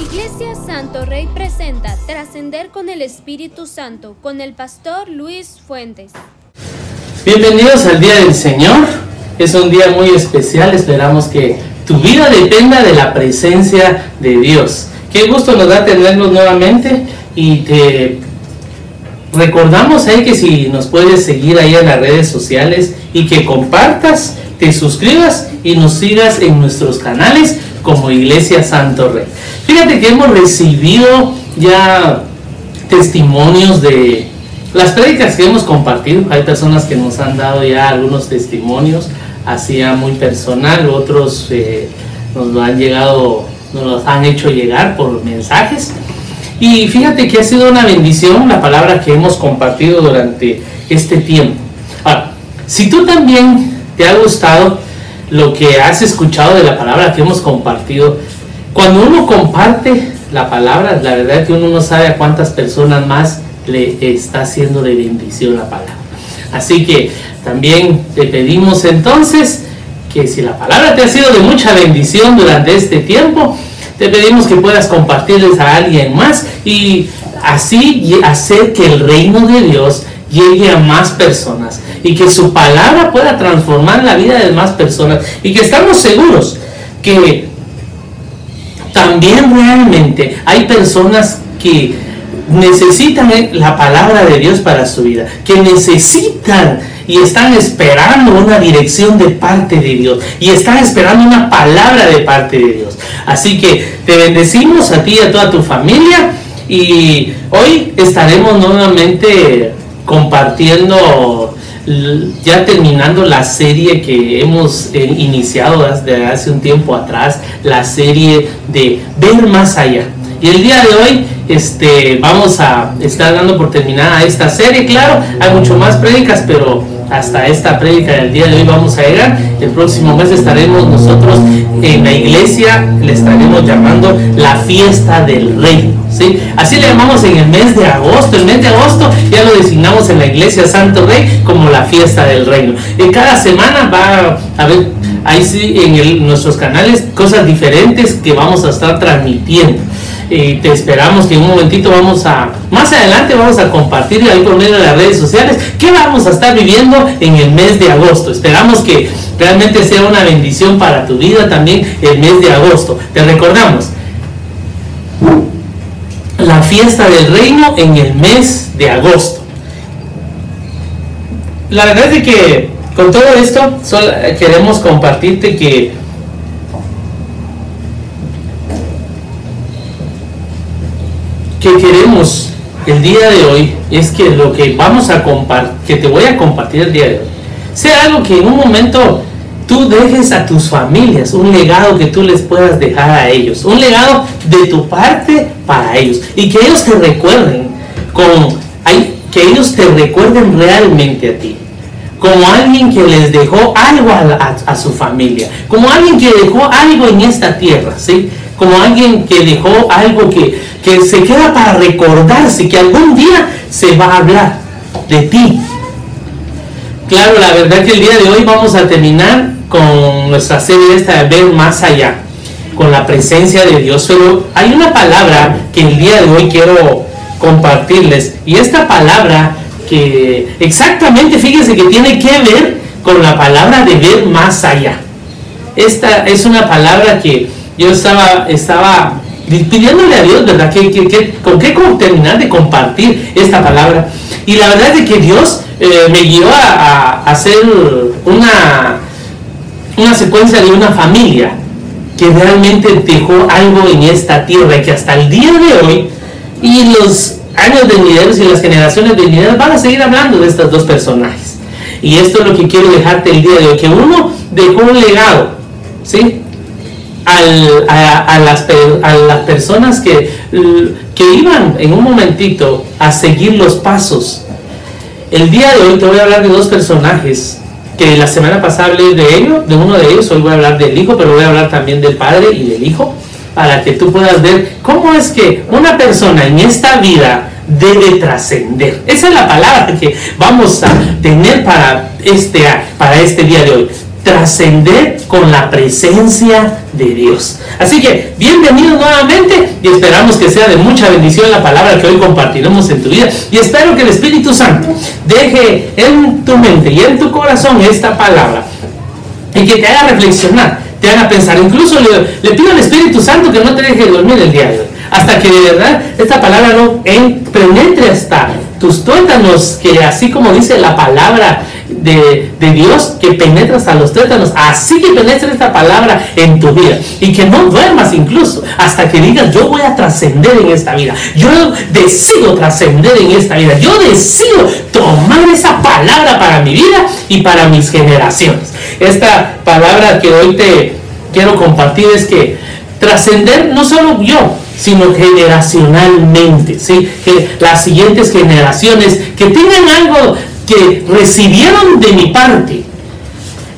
Iglesia Santo Rey presenta Trascender con el Espíritu Santo con el pastor Luis Fuentes. Bienvenidos al Día del Señor. Es un día muy especial. Esperamos que tu vida dependa de la presencia de Dios. Qué gusto nos da tenernos nuevamente y te recordamos ahí que si nos puedes seguir ahí en las redes sociales y que compartas, te suscribas y nos sigas en nuestros canales como Iglesia Santo Rey. Fíjate que hemos recibido ya testimonios de las prédicas que hemos compartido. Hay personas que nos han dado ya algunos testimonios, así muy personal, otros eh, nos lo han llegado, nos los han hecho llegar por mensajes. Y fíjate que ha sido una bendición la palabra que hemos compartido durante este tiempo. Ahora, si tú también te ha gustado lo que has escuchado de la palabra que hemos compartido, cuando uno comparte la palabra, la verdad es que uno no sabe a cuántas personas más le está haciendo de bendición la palabra. Así que también te pedimos entonces que si la palabra te ha sido de mucha bendición durante este tiempo, te pedimos que puedas compartirles a alguien más y así hacer que el reino de Dios llegue a más personas y que su palabra pueda transformar la vida de más personas y que estamos seguros que también realmente hay personas que necesitan la palabra de Dios para su vida, que necesitan y están esperando una dirección de parte de Dios y están esperando una palabra de parte de Dios. Así que te bendecimos a ti y a toda tu familia y hoy estaremos nuevamente compartiendo ya terminando la serie que hemos eh, iniciado desde hace un tiempo atrás, la serie de ver más allá. Y el día de hoy este, vamos a estar dando por terminada esta serie, claro, hay mucho más prédicas, pero hasta esta prédica del día de hoy vamos a llegar. El próximo mes estaremos nosotros en la iglesia, le estaremos llamando la fiesta del reino. ¿Sí? Así le llamamos en el mes de agosto. El mes de agosto ya lo designamos en la iglesia Santo Rey como la fiesta del reino. Y cada semana va a haber ahí en nuestros canales cosas diferentes que vamos a estar transmitiendo y te esperamos que en un momentito vamos a, más adelante vamos a compartir ahí por medio de las redes sociales qué vamos a estar viviendo en el mes de agosto. Esperamos que realmente sea una bendición para tu vida también el mes de agosto. Te recordamos, la fiesta del reino en el mes de agosto. La verdad es que con todo esto solo queremos compartirte que que queremos el día de hoy es que lo que vamos a compartir, que te voy a compartir el día de hoy, sea algo que en un momento tú dejes a tus familias, un legado que tú les puedas dejar a ellos, un legado de tu parte para ellos y que ellos te recuerden con, que ellos te recuerden realmente a ti como alguien que les dejó algo a, su familia, como alguien que dejó algo en esta tierra, ¿sí? Como alguien que dejó algo que, que se queda para recordarse, que algún día se va a hablar de ti. Claro, la verdad que el día de hoy vamos a terminar con nuestra serie esta de ver más allá, con la presencia de Dios, pero hay una palabra que el día de hoy quiero compartirles y esta palabra que exactamente, fíjense que tiene que ver con la palabra de ver más allá. Esta es una palabra que yo estaba, estaba pidiéndole a Dios, ¿verdad? que con qué terminar de compartir esta palabra? Y la verdad es que Dios eh, me guió a, hacer una, una secuencia de una familia que realmente dejó algo en esta tierra y que hasta el día de hoy y los años venideros y las generaciones venideras van a seguir hablando de estos dos personajes. Y esto es lo que quiero dejarte el día de hoy, que uno dejó un legado, ¿sí? a, las, a las personas que, que iban en un momentito a seguir los pasos. El día de hoy te voy a hablar de dos personajes que la semana pasada hablé de ellos, de uno de ellos, hoy voy a hablar del hijo, pero voy a hablar también del padre y del hijo, para que tú puedas ver cómo es que una persona en esta vida debe trascender. Esa es la palabra que vamos a tener para este, para este día de hoy. Trascender con la presencia de Dios. Así que bienvenido nuevamente y esperamos que sea de mucha bendición la palabra que hoy compartiremos en tu vida. Y espero que el Espíritu Santo deje en tu mente y en tu corazón esta palabra y que te haga reflexionar, te haga pensar. Incluso le, pido al Espíritu Santo que no te deje dormir el día de hoy. Hasta que de verdad esta palabra no penetre hasta tus tuétanos, que así como dice la palabra de, Dios, que penetras a los tuétanos, así que penetre esta palabra en tu vida. Y que no duermas incluso hasta que digas, yo voy a trascender en esta vida. Yo decido trascender en esta vida. Yo decido tomar esa palabra para mi vida y para mis generaciones. Esta palabra que hoy te quiero compartir es que trascender no solo yo, sino generacionalmente, ¿sí? que las siguientes generaciones que tengan algo que recibieron de mi parte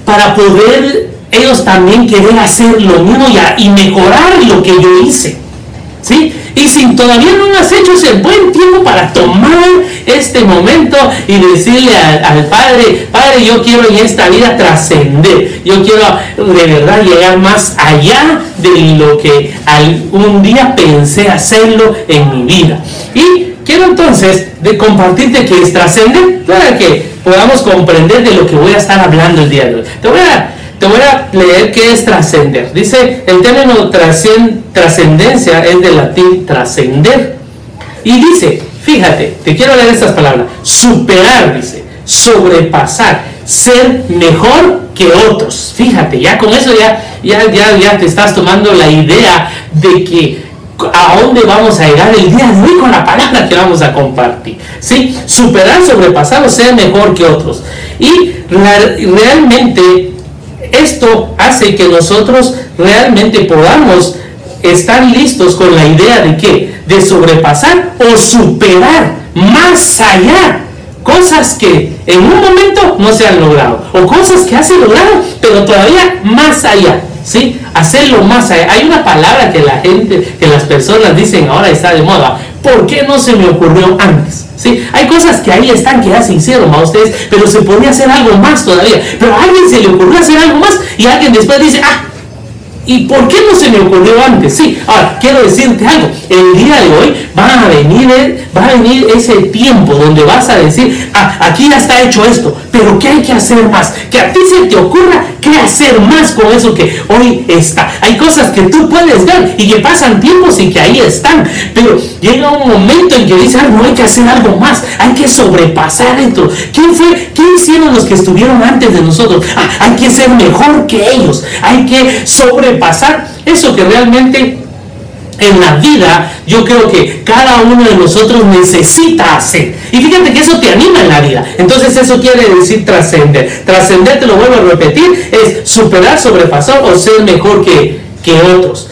para poder ellos también querer hacer lo mismo y, mejorar lo que yo hice. ¿sí? Y si todavía no lo has hecho, es el buen tiempo para tomar este momento y decirle al, Padre, Padre, yo quiero en esta vida trascender. Yo quiero de verdad llegar más allá de lo que algún día pensé hacerlo en mi vida. Y quiero entonces de compartirte que es trascender para que podamos comprender de lo que voy a estar hablando el día de hoy. Te voy a te voy a leer qué es trascender. Dice, el término trascendencia es del latín trascender. Y dice, fíjate, te quiero leer estas palabras. Superar, dice, sobrepasar, ser mejor que otros. Fíjate, ya con eso ya, ya, ya, ya te estás tomando la idea de que a dónde vamos a llegar el día de hoy con la palabra que vamos a compartir. ¿sí? Superar, sobrepasar o ser mejor que otros. Y realmente esto hace que nosotros realmente podamos estar listos con la idea de que de sobrepasar o superar más allá cosas que en un momento no se han logrado o cosas que has logrado pero todavía más allá ¿sí? hacerlo más hay una palabra que la gente que las personas dicen ahora está de moda ¿por qué no se me ocurrió antes? ¿Sí? Hay cosas que ahí están que ya se hicieron ustedes, pero se podía hacer algo más todavía. Pero a alguien se le ocurrió hacer algo más y alguien después dice, ah, ¿y por qué no se me ocurrió antes? Sí, ahora quiero decirte algo. El día de hoy va a venir, va a venir ese tiempo donde vas a decir, ah, aquí ya está hecho esto, pero ¿qué hay que hacer más? Que a ti se te ocurra qué hacer más con eso que hoy está. Hay cosas que tú puedes ver y que pasan tiempos y que ahí están, pero llega un momento en que dices, ah, no hay que hacer algo más, hay que sobrepasar esto. ¿Quién fue? ¿Qué hicieron los que estuvieron antes de nosotros? Ah, hay que ser mejor que ellos, hay que sobrepasar eso que realmente en la vida, yo creo que cada uno de nosotros necesita hacer. Y fíjate que eso te anima en la vida. Entonces eso quiere decir trascender. Trascender, te lo vuelvo a repetir, es superar, sobrepasar o ser mejor que, que otros.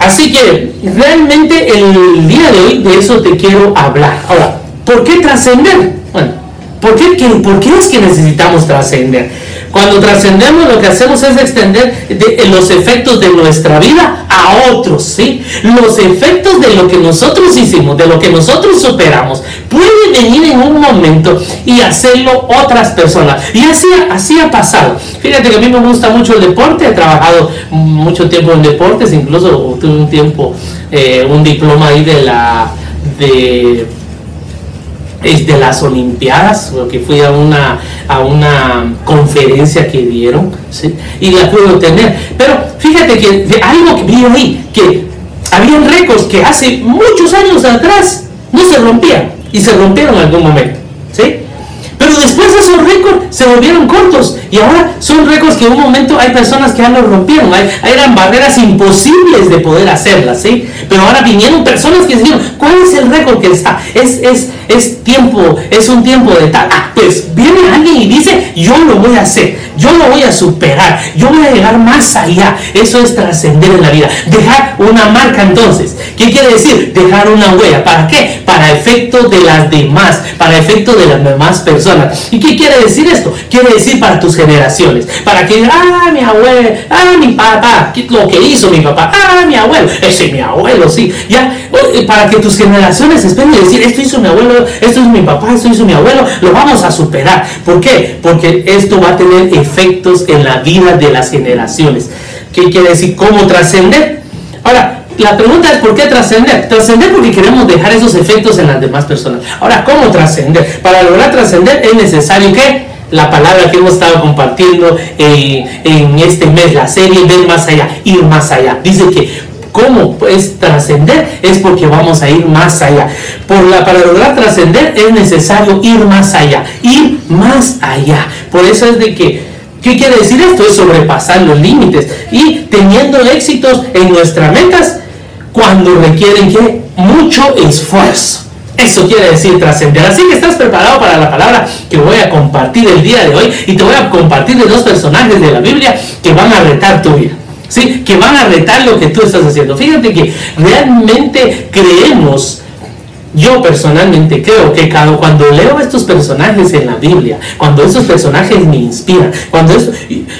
Así que realmente el día de hoy de eso te quiero hablar. Ahora, ¿por qué trascender? Bueno, ¿por qué, ¿por qué es que necesitamos trascender? Cuando trascendemos lo que hacemos es extender los efectos de nuestra vida a otros, ¿sí? Los efectos de lo que nosotros hicimos, de lo que nosotros superamos, puede venir en un momento y hacerlo otras personas. Y así, así ha pasado. Fíjate que a mí me gusta mucho el deporte, he trabajado mucho tiempo en deportes, incluso tuve un tiempo, eh, un diploma ahí de la... de de las Olimpiadas, porque fui a una, a una conferencia que dieron, y la pude obtener. Pero fíjate que algo que vi ahí, que habían récords que hace muchos años atrás no se rompían, y se rompieron en algún momento. ¿sí? Pero después esos récords se volvieron cortos y ahora son récords que en un momento hay personas que ya los rompieron. Hay, eran barreras imposibles de poder hacerlas, ¿sí? Pero ahora vinieron personas que dijeron, ¿cuál es el récord que está? Es, es, es tiempo, es un tiempo de tal. Ah, pues viene alguien y dice, yo lo voy a hacer, yo lo voy a superar, yo voy a llegar más allá. Eso es trascender en la vida. Dejar una marca entonces. ¿Qué quiere decir? Dejar una huella. ¿Para qué? Para efecto de las demás, para efecto de las demás personas. ¿Y qué quiere decir esto? Quiere decir para tus generaciones. Para que, ah, mi abuelo, ah, mi papá, lo que hizo mi papá, ah, mi abuelo, ese es mi abuelo, sí. Ya, para que tus generaciones esperen y decir, esto hizo mi abuelo, esto es mi papá, esto hizo mi abuelo, lo vamos a superar. ¿Por qué? Porque esto va a tener efectos en la vida de las generaciones. ¿Qué quiere decir? ¿Cómo trascender? Ahora, la pregunta es ¿por qué trascender? Trascender porque queremos dejar esos efectos en las demás personas. Ahora, ¿cómo trascender? Para lograr trascender es necesario que la palabra que hemos estado compartiendo eh, en este mes, la serie, ver más allá, ir más allá. Dice que ¿Cómo puedes trascender? Es porque vamos a ir más allá. Por la, para lograr trascender es necesario ir más allá. Ir más allá. Por eso es de que ¿Qué quiere decir esto? Es sobrepasar los límites y teniendo éxitos en nuestras metas cuando requieren que mucho esfuerzo. Eso quiere decir trascender. Así que estás preparado para la palabra que voy a compartir el día de hoy y te voy a compartir de dos personajes de la Biblia que van a retar tu vida. ¿Sí? Que van a retar lo que tú estás haciendo. Fíjate que realmente creemos yo personalmente creo que cuando leo estos personajes en la Biblia, cuando esos personajes me inspiran, cuando,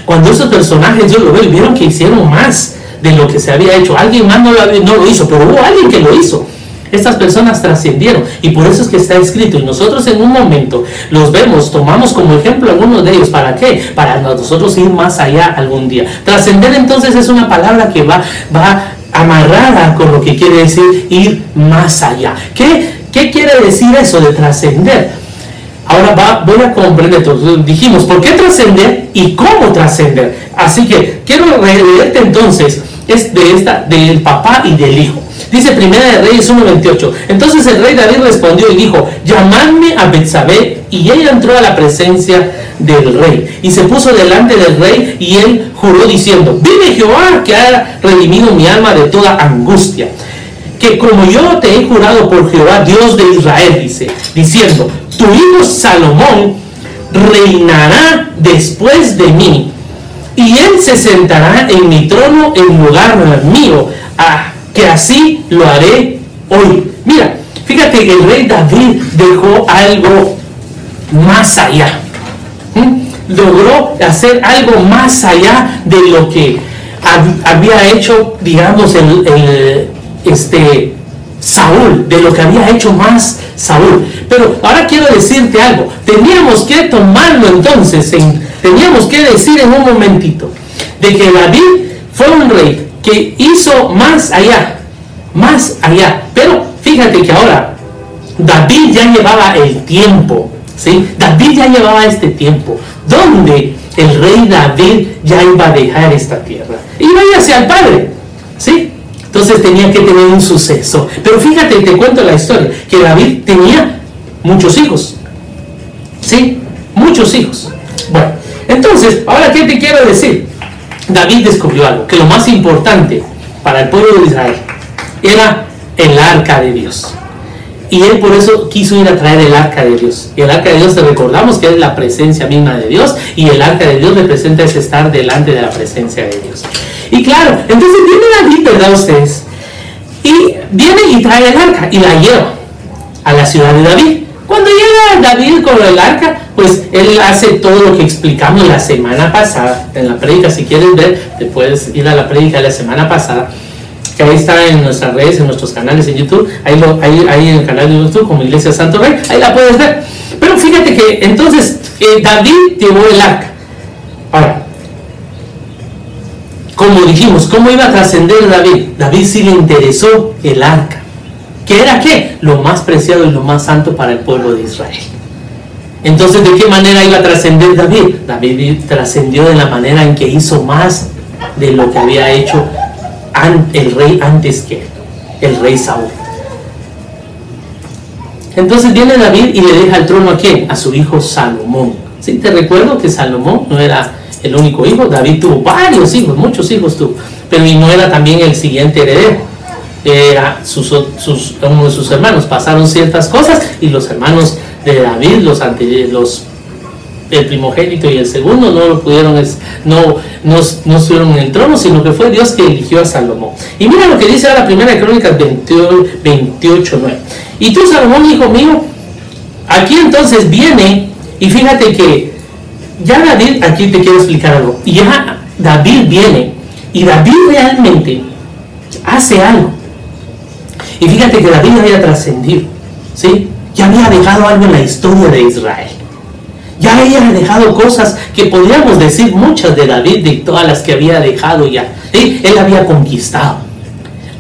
cuando esos personajes yo lo veo vieron que hicieron más de lo que se había hecho. Alguien más no lo, hizo, pero hubo alguien que lo hizo. Estas personas trascendieron y por eso es que está escrito. Y nosotros en un momento los vemos, tomamos como ejemplo algunos de ellos. ¿Para qué? Para nosotros ir más allá algún día. Trascender entonces es una palabra que va, va amarrada con lo que quiere decir ir más allá. ¿Qué, qué quiere decir eso de trascender? Ahora va, voy a comprender. Dijimos, ¿por qué trascender y cómo trascender? Así que quiero leerte entonces es de esta, del papá y del hijo. Dice Primera de Reyes 1.28. Entonces el rey David respondió y dijo, llamadme a Betsabé. Y ella entró a la presencia del rey. Y se puso delante del rey y él juró diciendo, vive Jehová que ha redimido mi alma de toda angustia. Que como yo te he jurado por Jehová, Dios de Israel, dice, diciendo, tu hijo Salomón reinará después de mí y él se sentará en mi trono en lugar mío, que así lo haré hoy. Mira, fíjate que el rey David dejó algo más allá. Logró hacer algo más allá de lo que había hecho, digamos, el, este, Saúl, de lo que había hecho más Saúl. Pero ahora quiero decirte algo, teníamos que tomarlo entonces en teníamos que decir en un momentito de que David fue un rey que hizo más allá, más allá. Pero fíjate que ahora David ya llevaba el tiempo, ¿sí? David ya llevaba este tiempo, donde el rey David ya iba a dejar esta tierra. Iba hacia el Padre, ¿sí? Entonces tenía que tener un suceso. Pero fíjate, te cuento la historia, que David tenía muchos hijos, ¿sí? Muchos hijos. Bueno, entonces, ahora, ¿qué te quiero decir? David descubrió algo, que lo más importante para el pueblo de Israel era el arca de Dios. Y él por eso quiso ir a traer el arca de Dios. Y el arca de Dios, te recordamos que es la presencia misma de Dios. Y el arca de Dios representa ese estar delante de la presencia de Dios. Y claro, entonces viene David, ¿verdad ustedes? Y viene y trae el arca y la lleva a la ciudad de David. Cuando llega David con el arca, pues él hace todo lo que explicamos la semana pasada en la prédica. Si quieres ver, te puedes ir a la prédica de la semana pasada, que ahí está en nuestras redes, en nuestros canales en YouTube. Ahí, ahí, ahí en el canal de YouTube, como Iglesia Santo Rey, ahí la puedes ver. Pero fíjate que entonces eh, David llevó el arca. Ahora, como dijimos, ¿cómo iba a trascender David? David sí le interesó el arca. ¿Qué era qué? Lo más preciado y lo más santo para el pueblo de Israel. Entonces, ¿de qué manera iba a trascender David? David trascendió de la manera en que hizo más de lo que había hecho el rey antes que el rey Saúl. Entonces viene David y le deja el trono a quién? A su hijo Salomón. ¿Sí? Te recuerdo que Salomón no era el único hijo, David tuvo varios hijos, muchos hijos tuvo, pero no era también el siguiente heredero era uno de sus hermanos. Pasaron ciertas cosas y los hermanos de David, los, los el primogénito y el segundo no lo pudieron, no, no, no estuvieron en el trono, sino que fue Dios que eligió a Salomón. Y mira lo que dice ahora Primera Crónicas 28, 9. Y tú, Salomón, hijo mío, aquí entonces viene, y fíjate que ya David, aquí te quiero explicar algo. Ya David viene y David realmente hace algo. Y fíjate que David había trascendido, ¿sí? Ya había dejado algo en la historia de Israel. Ya había dejado cosas que podríamos decir muchas de David, de todas las que había dejado ya. Él había conquistado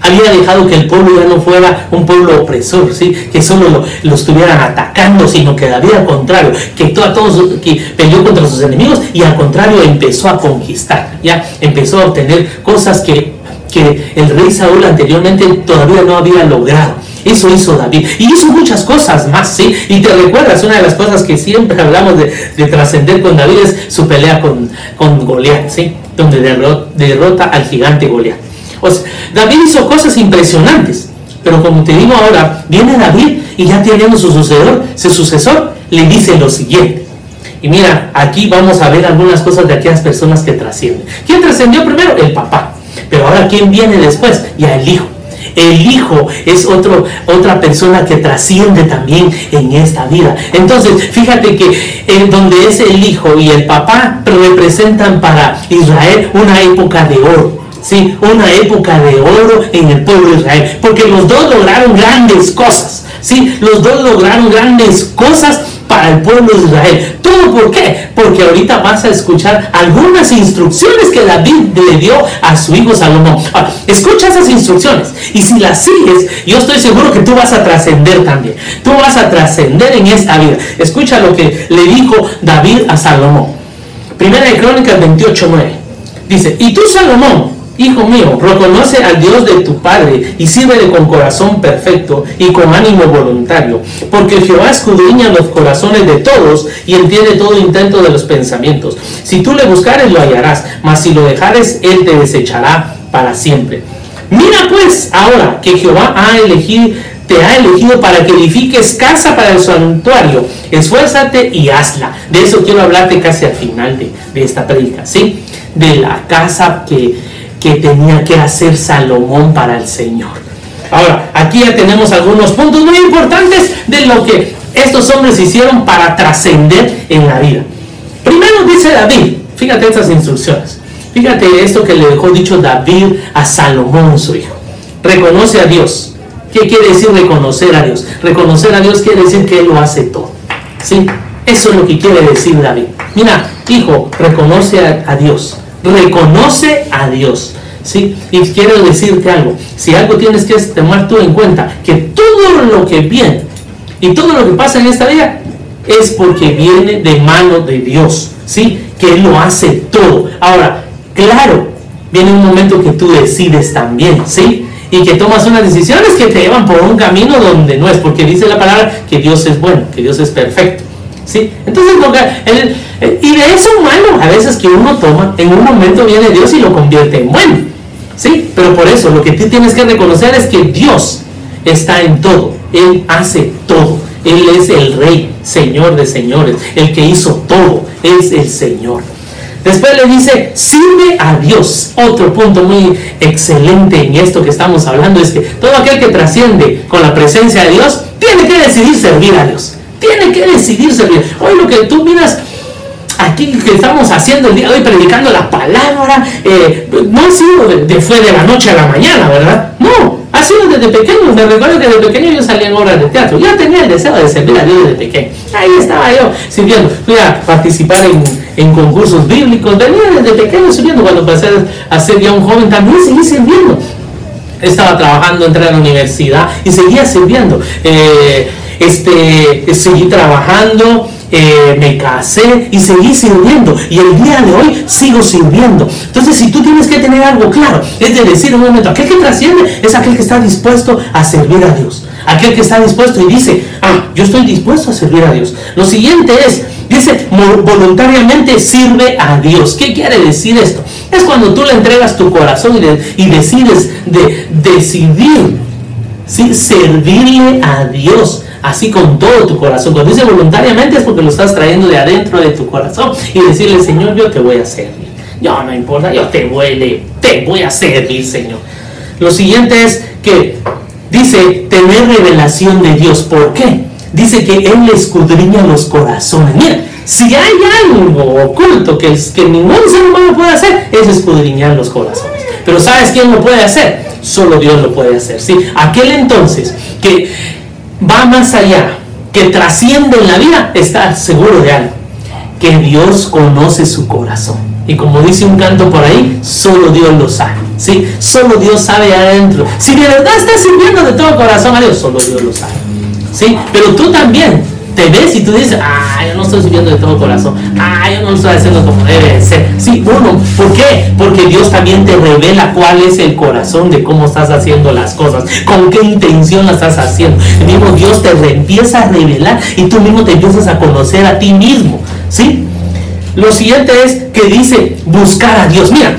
había dejado que el pueblo ya no fuera un pueblo opresor, ¿sí? que solo lo, estuvieran atacando, sino que David al contrario, que todo, todos, que peleó contra sus enemigos y al contrario empezó a conquistar, ya empezó a obtener cosas que, que el rey Saúl anteriormente todavía no había logrado. Eso hizo David. Y hizo muchas cosas más, ¿sí? Y te recuerdas, una de las cosas que siempre hablamos de, trascender con David es su pelea con, con Goliat, ¿sí? Donde derrota al gigante Goliat. David hizo cosas impresionantes. Pero como te digo ahora, viene David y ya teniendo su sucesor, su sucesor le dice lo siguiente. Y mira, aquí vamos a ver algunas cosas de aquellas personas que trascienden. ¿Quién trascendió primero? El papá. Pero ahora, ¿quién viene después? Ya el hijo. El hijo es otro, otra persona que trasciende también en esta vida. Entonces, fíjate que en donde es el hijo y el papá representan para Israel una época de oro ¿sí? una época de oro en el pueblo de Israel, porque los dos lograron grandes cosas, ¿sí? los dos lograron grandes cosas para el pueblo de Israel. ¿Todo por qué? Porque ahorita vas a escuchar algunas instrucciones que David le dio a su hijo Salomón. escucha esas instrucciones y si las sigues, yo estoy seguro que tú vas a trascender también. Tú vas a trascender en esta vida. Escucha lo que le dijo David a Salomón. Primera de Crónicas 28.9. Dice, y tú Salomón, Hijo mío, reconoce al Dios de tu Padre y sírvele con corazón perfecto y con ánimo voluntario, porque Jehová escudriña los corazones de todos y entiende todo intento de los pensamientos. Si tú le buscares, lo hallarás, mas si lo dejares, él te desechará para siempre. Mira pues ahora que Jehová te ha elegido para que edifiques casa para el santuario. Esfuérzate y hazla. De eso quiero hablarte casi al final de, de esta predica, ¿sí? De la casa que que tenía que hacer Salomón para el Señor. Ahora, aquí ya tenemos algunos puntos muy importantes de lo que estos hombres hicieron para trascender en la vida. Primero dice David, fíjate estas instrucciones, fíjate esto que le dejó dicho David a Salomón, su hijo. Reconoce a Dios. ¿Qué quiere decir reconocer a Dios? Reconocer a Dios quiere decir que Él lo hace todo. ¿Sí? Eso es lo que quiere decir David. Mira, hijo, reconoce a, a Dios reconoce a Dios. ¿sí? Y quiero decirte algo, si algo tienes que tomar tú en cuenta, que todo lo que viene y todo lo que pasa en esta vida es porque viene de mano de Dios, ¿sí? Que Él lo hace todo. Ahora, claro, viene un momento que tú decides también, ¿sí? Y que tomas unas decisiones que te llevan por un camino donde no es, porque dice la palabra que Dios es bueno, que Dios es perfecto. ¿Sí? Entonces, y de eso malo a veces que uno toma, en un momento viene Dios y lo convierte en bueno, ¿sí? Pero por eso lo que tú tienes que reconocer es que Dios está en todo, Él hace todo, Él es el Rey, Señor de señores, el que hizo todo, es el Señor. Después le dice, sirve a Dios. Otro punto muy excelente en esto que estamos hablando es que todo aquel que trasciende con la presencia de Dios tiene que decidir servir a Dios. Tiene que decidir servir. Hoy lo que tú miras aquí que estamos haciendo el día de hoy, predicando la palabra, eh, no ha sido de, fue de la noche a la mañana, ¿verdad? No, ha sido desde pequeño. Me recuerdo que desde pequeño yo salía en obras de teatro. Yo tenía el deseo de servir a Dios desde pequeño. Ahí estaba yo sirviendo. Fui a participar en, en concursos bíblicos. Venía desde pequeño sirviendo. Cuando pasé a ser ya un joven, también seguí sirviendo. Estaba trabajando, entré a la universidad y seguía sirviendo. Eh, este, seguí trabajando, eh, me casé y seguí sirviendo. Y el día de hoy sigo sirviendo. Entonces, si tú tienes que tener algo claro, es de decir un momento, aquel que trasciende es aquel que está dispuesto a servir a Dios. Aquel que está dispuesto y dice, ah, yo estoy dispuesto a servir a Dios. Lo siguiente es, dice, voluntariamente sirve a Dios. ¿Qué quiere decir esto? Es cuando tú le entregas tu corazón y, decides de decidir ¿sí? servirle a Dios así con todo tu corazón. Cuando dice voluntariamente es porque lo estás trayendo de adentro de tu corazón y decirle, Señor, yo te voy a servir. Yo no importa, yo te voy, te voy a servir, Señor. Lo siguiente es que dice tener revelación de Dios. ¿Por qué? Dice que Él escudriña los corazones. Mira, si hay algo oculto que, que ningún ser humano puede hacer, es escudriñar los corazones. Pero ¿sabes quién lo puede hacer? Solo Dios lo puede hacer. ¿sí? Aquel entonces que va más allá, que trasciende en la vida, está seguro de algo, que Dios conoce su corazón. Y como dice un canto por ahí, solo Dios lo sabe. ¿sí? Solo Dios sabe adentro. Si de verdad estás sirviendo de todo corazón a Dios, solo Dios lo sabe. ¿sí? Pero tú también te ves y tú dices, ah, yo no estoy sirviendo de todo corazón, ah, yo no estoy haciendo como debe ser. Sí, uno, ¿por qué? Porque Dios también te revela cuál es el corazón de cómo estás haciendo las cosas, con qué intención las estás haciendo. El mismo Dios te empieza a revelar y tú mismo te empiezas a conocer a ti mismo, ¿sí? Lo siguiente es que dice buscar a Dios. Mira,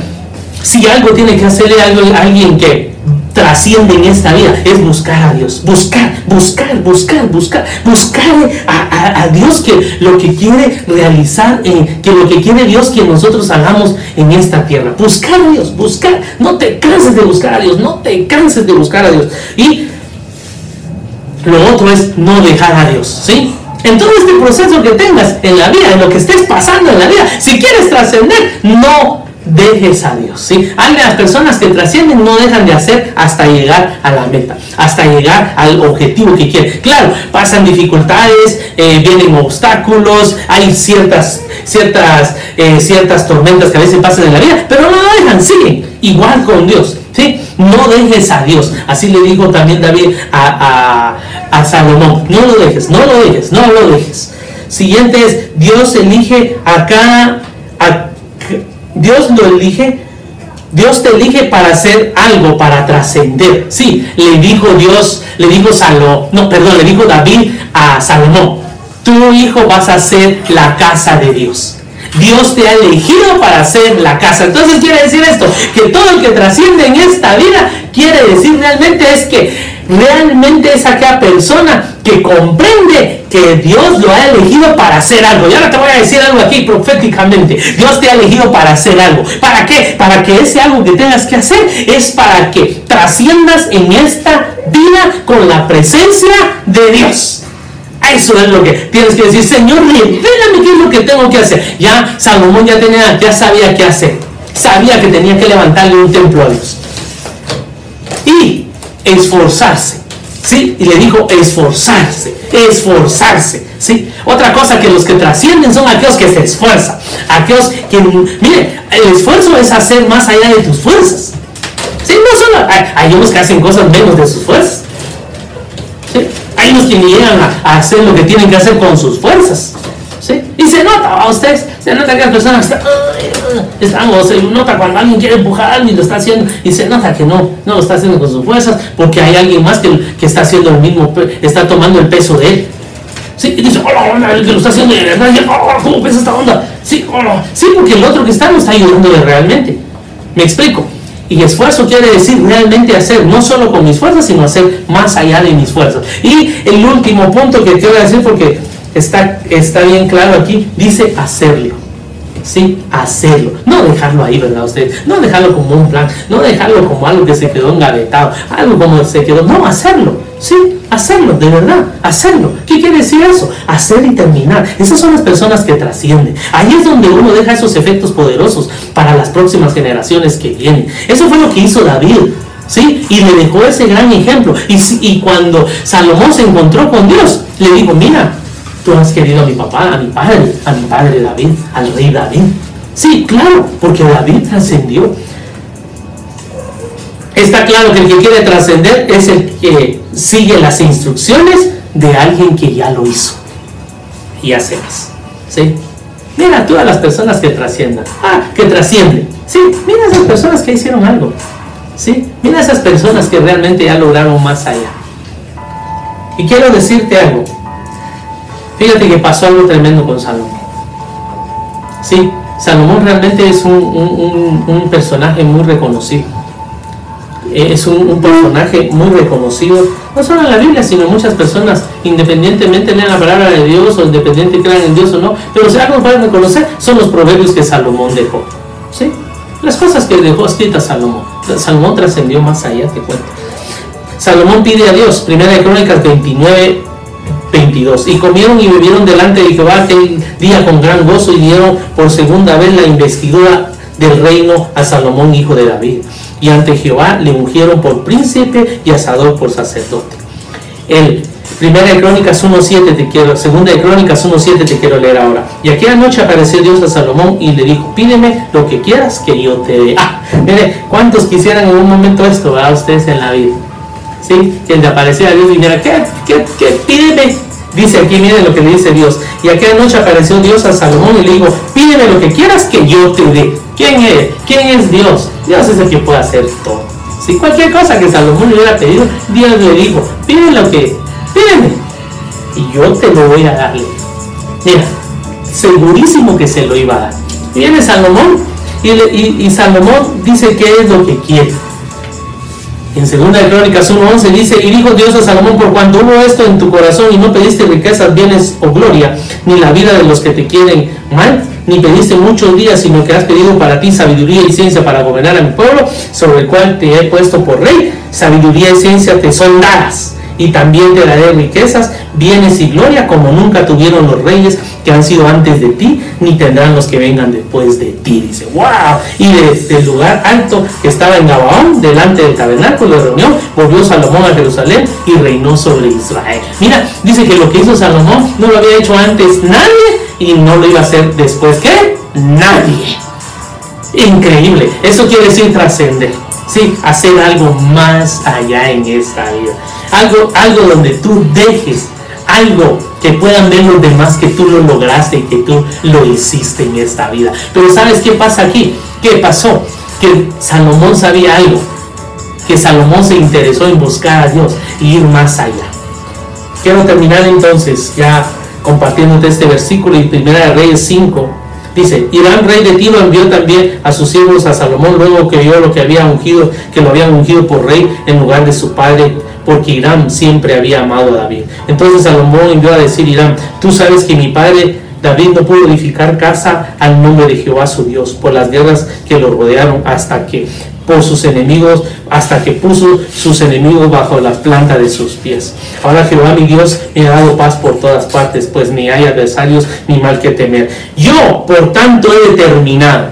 si algo tiene que hacerle a alguien que trasciende en esta vida es buscar a Dios, buscar, buscar, buscar, buscar, buscar a, Dios que lo que quiere realizar, eh, que lo que quiere Dios que nosotros hagamos en esta tierra. Buscar a Dios, buscar, no te canses de buscar a Dios, no te canses de buscar a Dios. Y lo otro es no dejar a Dios, ¿sí? En todo este proceso que tengas en la vida, en lo que estés pasando en la vida, si quieres trascender, no dejes a Dios. ¿sí? Hay las personas que trascienden no dejan de hacer hasta llegar a la meta, hasta llegar al objetivo que quieren. Claro, pasan dificultades, eh, vienen obstáculos, hay ciertas, ciertas, eh, ciertas tormentas que a veces pasan en la vida, pero no lo dejan, siguen igual con Dios. ¿sí? No dejes a Dios. Así le dijo también David a, a Salomón. No lo dejes, no lo dejes, no lo dejes. Siguiente es, Dios elige a cada Dios lo elige, Dios te elige para hacer algo, para trascender. Sí, le dijo Dios, le dijo Salomón, no, perdón, le dijo David a Salomón, tu hijo vas a ser la casa de Dios. Dios te ha elegido para hacer la casa. Entonces quiere decir esto, que todo el que trasciende en esta vida, quiere decir realmente es que realmente es aquella persona que comprende que Dios lo ha elegido para hacer algo. Y ahora te voy a decir algo aquí proféticamente. Dios te ha elegido para hacer algo. ¿Para qué? Para que ese algo que tengas que hacer es para que trasciendas en esta vida con la presencia de Dios. Eso es lo que tienes que decir, Señor, revélame qué es lo que tengo que hacer. Ya Salomón ya tenía, ya sabía qué hacer. Sabía que tenía que levantarle un templo a Dios. Y esforzarse. ¿Sí? Y le dijo esforzarse, esforzarse. ¿Sí? Otra cosa que los que trascienden son aquellos que se esfuerzan. Aquellos que, mire, el esfuerzo es hacer más allá de tus fuerzas. ¿Sí? No solo, hay, unos que hacen cosas menos de sus fuerzas. Unos que ni llegan a, hacer lo que tienen que hacer con sus fuerzas. ¿Sí? Y se nota a ustedes, se nota que las personas están, están, o se nota cuando alguien quiere empujar a alguien lo está haciendo, y se nota que no, no lo está haciendo con sus fuerzas, porque hay alguien más que, que está haciendo el mismo, está tomando el peso de él. Sí, y dice, hola, el que lo está haciendo verdad, oh, ¿cómo pesa esta onda? Sí, hola. Sí, porque el otro que está no está ayudando realmente. Me explico. Y esfuerzo quiere decir realmente hacer, no solo con mis fuerzas, sino hacer más allá de mis fuerzas. Y el último punto que quiero decir, porque está, está bien claro aquí, dice hacerlo. ¿Sí? Hacerlo. No dejarlo ahí, ¿verdad? Usted, no dejarlo como un plan, no dejarlo como algo que se quedó engavetado, algo como se quedó, no, hacerlo, ¿sí? Hacerlo, de verdad, hacerlo. ¿Qué quiere decir eso? Hacer y terminar. Esas son las personas que trascienden. Ahí es donde uno deja esos efectos poderosos para las próximas generaciones que vienen. Eso fue lo que hizo David. ¿Sí? Y le dejó ese gran ejemplo. Y, y cuando Salomón se encontró con Dios, le dijo, mira, Tú has querido a mi papá, a mi padre, a mi padre David, al rey David. Sí, claro, porque David trascendió. Está claro que el que quiere trascender es el que sigue las instrucciones de alguien que ya lo hizo. Y hace más. ¿Sí? Mira todas las personas que trasciendan. Ah, que trascienden. Sí, mira esas personas que hicieron algo. ¿Sí? Mira esas personas que realmente ya lograron más allá. Y quiero decirte algo. Fíjate que pasó algo tremendo con Salomón. Sí, Salomón realmente es un, personaje muy reconocido. Es un, personaje muy reconocido, no solo en la Biblia, sino muchas personas, independientemente lean la palabra de Dios o independiente crean en Dios o no, pero si algo pueden reconocer son los proverbios que Salomón dejó. ¿sí? Las cosas que dejó escritas Salomón. Salomón trascendió más allá, te cuento. Salomón pide a Dios, primera de Crónicas 29, 22. Y comieron y bebieron delante de Jehová aquel día con gran gozo y dieron por segunda vez la investidura del reino a Salomón, hijo de David. Y ante Jehová le ungieron por príncipe y asador por sacerdote. El Primera de Crónicas 1.7 te quiero, segunda de Crónicas 1.7 te quiero leer ahora. Y aquella noche apareció Dios a Salomón y le dijo, pídeme lo que quieras que yo te dé. Ah, mire, ¿cuántos quisieran en un momento esto, a ustedes en la vida? ¿Sí? Que le apareciera Dios y dijera, ¿qué, qué, qué? Pídeme. Dice aquí, miren lo que le dice Dios. Y aquella noche apareció Dios a Salomón y le dijo, pídeme lo que quieras que yo te dé. ¿Quién es? ¿Quién es Dios? Dios es el que puede hacer todo. Si cualquier cosa que Salomón le hubiera pedido, Dios le dijo, pídeme lo que pídeme y yo te lo voy a dar. Mira, segurísimo que se lo iba a dar. Viene Salomón y, Salomón dice qué es lo que quiere. En 2 de Crónicas 1.11 dice, y dijo Dios a Salomón, por cuando hubo esto en tu corazón y no pediste riquezas, bienes o gloria, ni la vida de los que te quieren mal, ni pediste muchos días, sino que has pedido para ti sabiduría y ciencia para gobernar a mi pueblo, sobre el cual te he puesto por rey, sabiduría y ciencia te son dadas y también te daré riquezas, bienes y gloria como nunca tuvieron los reyes que han sido antes de ti, ni tendrán los que vengan después de ti. Dice, wow. Y desde el lugar alto que estaba en Gabaón, delante del tabernáculo de reunión, volvió Salomón a Jerusalén y reinó sobre Israel. Mira, dice que lo que hizo Salomón no lo había hecho antes nadie y no lo iba a hacer después que nadie. Increíble. Eso quiere decir trascender. Sí, hacer algo más allá en esta vida. Algo, algo donde tú dejes algo que puedan ver los demás que tú lo lograste y que tú lo hiciste en esta vida. Pero ¿sabes qué pasa aquí? ¿Qué pasó? Que Salomón sabía algo. Que Salomón se interesó en buscar a Dios y ir más allá. Quiero terminar entonces ya compartiéndote este versículo en Primera de Reyes 5, Dice, Irán, rey de Tiro, envió también a sus siervos a Salomón, luego que vio lo que había ungido, que lo habían ungido por rey en lugar de su padre, porque Irán siempre había amado a David. Entonces Salomón envió a decir Irán, tú sabes que mi padre David no pudo edificar casa al nombre de Jehová su Dios por las guerras que lo rodearon hasta que por sus enemigos hasta que puso sus enemigos bajo la planta de sus pies. Ahora Jehová mi Dios me ha dado paz por todas partes, pues ni hay adversarios ni mal que temer. Yo, por tanto, he determinado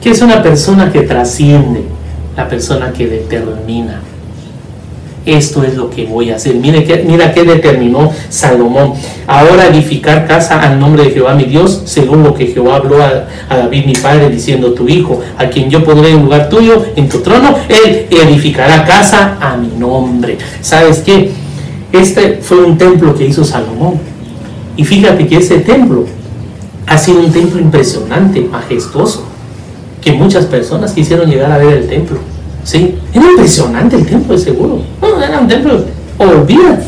que es una persona que trasciende, la persona que determina esto es lo que voy a hacer. Mira que, mira que determinó Salomón. Ahora edificar casa al nombre de Jehová mi Dios, según lo que Jehová habló a, David mi padre, diciendo, tu hijo, a quien yo pondré en lugar tuyo, en tu trono, él edificará casa a mi nombre. ¿Sabes qué? Este fue un templo que hizo Salomón. Y fíjate que ese templo ha sido un templo impresionante, majestuoso, que muchas personas quisieron llegar a ver el templo Sí, era impresionante el templo, seguro. No, era un templo, olvida.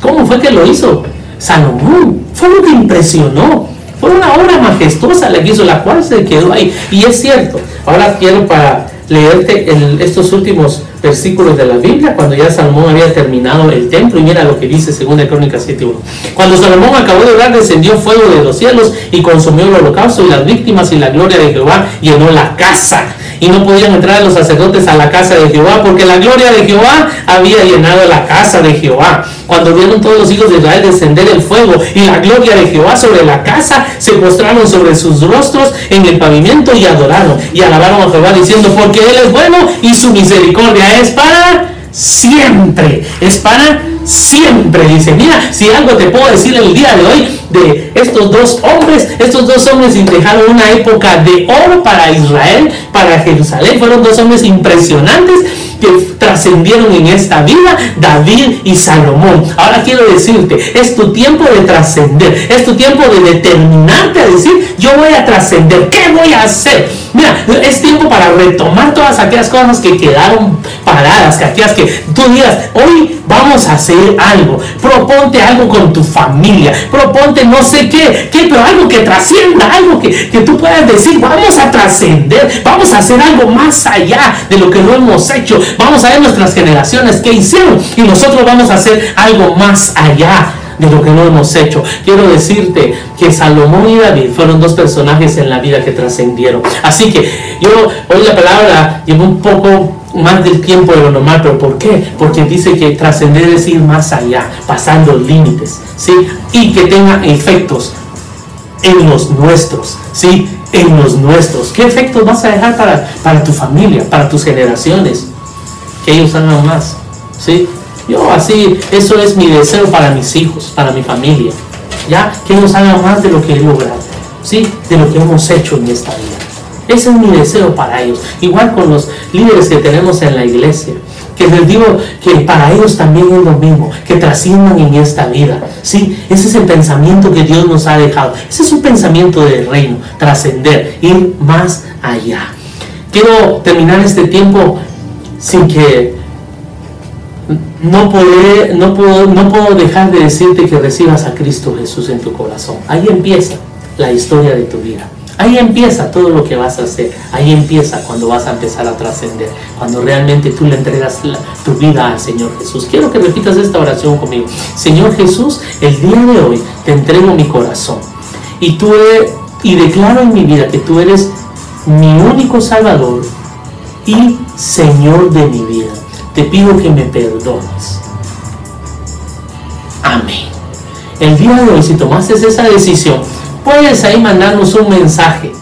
¿Cómo fue que lo hizo? Salomón. Fue lo que impresionó. Fue una obra majestuosa la que hizo, la cual se quedó ahí. Y es cierto. Ahora quiero para leerte estos últimos versículos de la Biblia, cuando ya Salomón había terminado el templo, y mira lo que dice 2 Crónicas 7.1. Cuando Salomón acabó de orar, descendió fuego de los cielos y consumió el holocausto y las víctimas y la gloria de Jehová llenó la casa y no podían entrar los sacerdotes a la casa de Jehová, porque la gloria de Jehová había llenado la casa de Jehová. Cuando vieron todos los hijos de Israel descender el fuego y la gloria de Jehová sobre la casa, se postraron sobre sus rostros en el pavimento y adoraron y alabaron a Jehová diciendo, porque Él es bueno y su misericordia es para siempre, es para siempre. Dice, mira, si algo te puedo decir el día de hoy de estos dos hombres, estos dos hombres dejaron una época de oro para Israel, para Jerusalén, fueron dos hombres impresionantes que trascendieron en esta vida, David y Salomón. Ahora quiero decirte, es tu tiempo de trascender, es tu tiempo de determinarte a decir, yo voy a trascender, ¿qué voy a hacer? Mira, es tiempo para retomar todas aquellas cosas que quedaron paradas, que aquellas que tú digas, hoy vamos a hacer algo, proponte algo con tu familia, proponte no sé qué, qué pero algo que trascienda, algo que, que tú puedas decir, vamos a trascender, vamos a hacer algo más allá de lo que no hemos hecho, vamos a ver nuestras generaciones qué hicieron y nosotros vamos a hacer algo más allá de lo que no hemos hecho. Quiero decirte que Salomón y David fueron dos personajes en la vida que trascendieron. Así que yo hoy la palabra llevo un poco más del tiempo de lo normal, pero ¿por qué? Porque dice que trascender es ir más allá, pasando límites, ¿sí? Y que tenga efectos en los nuestros, ¿sí? En los nuestros. ¿Qué efectos vas a dejar para, para tu familia, para tus generaciones? Que ellos hagan más, ¿sí? Yo así, eso es mi deseo para mis hijos, para mi familia, ¿ya? Que ellos hagan más de lo que he logrado, ¿sí? De lo que hemos hecho en esta vida. Ese es mi deseo para ellos. Igual con los líderes que tenemos en la iglesia. Que les digo que para ellos también es lo mismo, que trasciendan en esta vida. ¿sí? Ese es el pensamiento que Dios nos ha dejado. Ese es un pensamiento del reino, trascender, ir más allá. Quiero terminar este tiempo sin que no, poder, no, puedo, no puedo dejar de decirte que recibas a Cristo Jesús en tu corazón. Ahí empieza la historia de tu vida. Ahí empieza todo lo que vas a hacer. Ahí empieza cuando vas a empezar a trascender. Cuando realmente tú le entregas tu vida al Señor Jesús. Quiero que repitas esta oración conmigo. Señor Jesús, el día de hoy te entrego mi corazón. Y, tú y declaro en mi vida que tú eres mi único Salvador y Señor de mi vida. Te pido que me perdones. Amén. El día de hoy, si tomaste esa decisión, puedes ahí mandarnos un mensaje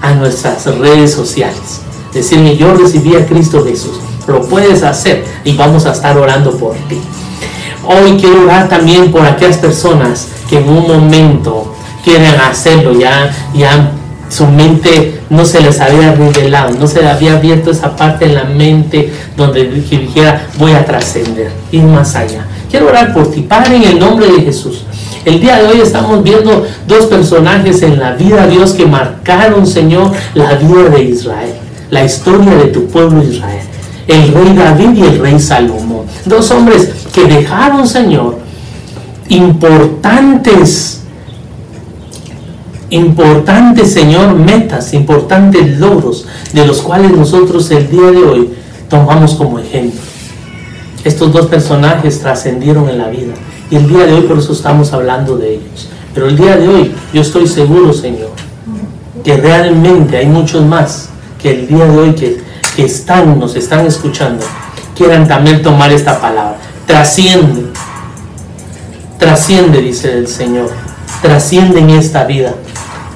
a nuestras redes sociales. Decirme, yo recibí a Cristo Jesús. Lo puedes hacer y vamos a estar orando por ti. Hoy quiero orar también por aquellas personas que en un momento quieren hacerlo, ya, ya su mente no se les había revelado, no se le había abierto esa parte en la mente donde dijera voy a trascender, ir más allá. Quiero orar por ti, Padre, en el nombre de Jesús. El día de hoy estamos viendo dos personajes en la vida de Dios que marcaron, Señor, la vida de Israel, la historia de tu pueblo Israel. El rey David y el rey Salomón. Dos hombres que dejaron, Señor, importantes, importantes, Señor, metas, importantes logros, de los cuales nosotros el día de hoy tomamos como ejemplo. Estos dos personajes trascendieron en la vida y el día de hoy por eso estamos hablando de ellos. Pero el día de hoy yo estoy seguro, Señor, que realmente hay muchos más que el día de hoy que, están, nos están escuchando, quieran también tomar esta palabra. Trasciende, trasciende, dice el Señor, trasciende en esta vida,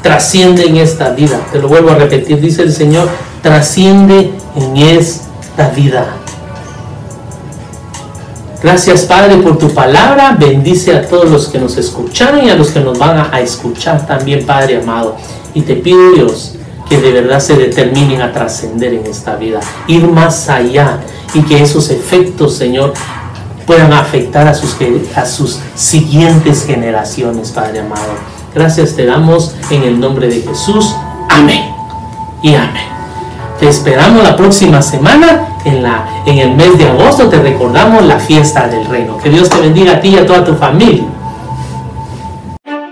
trasciende en esta vida. Te lo vuelvo a repetir, dice el Señor, trasciende en esta vida. Gracias Padre por tu palabra. Bendice a todos los que nos escucharon y a los que nos van a escuchar también, Padre amado. Y te pido Dios que de verdad se determinen a trascender en esta vida, ir más allá y que esos efectos, Señor, puedan afectar a sus, a sus siguientes generaciones, Padre amado. Gracias te damos en el nombre de Jesús. Amén. Y amén. Te esperamos la próxima semana. En, la, en el mes de agosto te recordamos la fiesta del reino. Que Dios te bendiga a ti y a toda tu familia.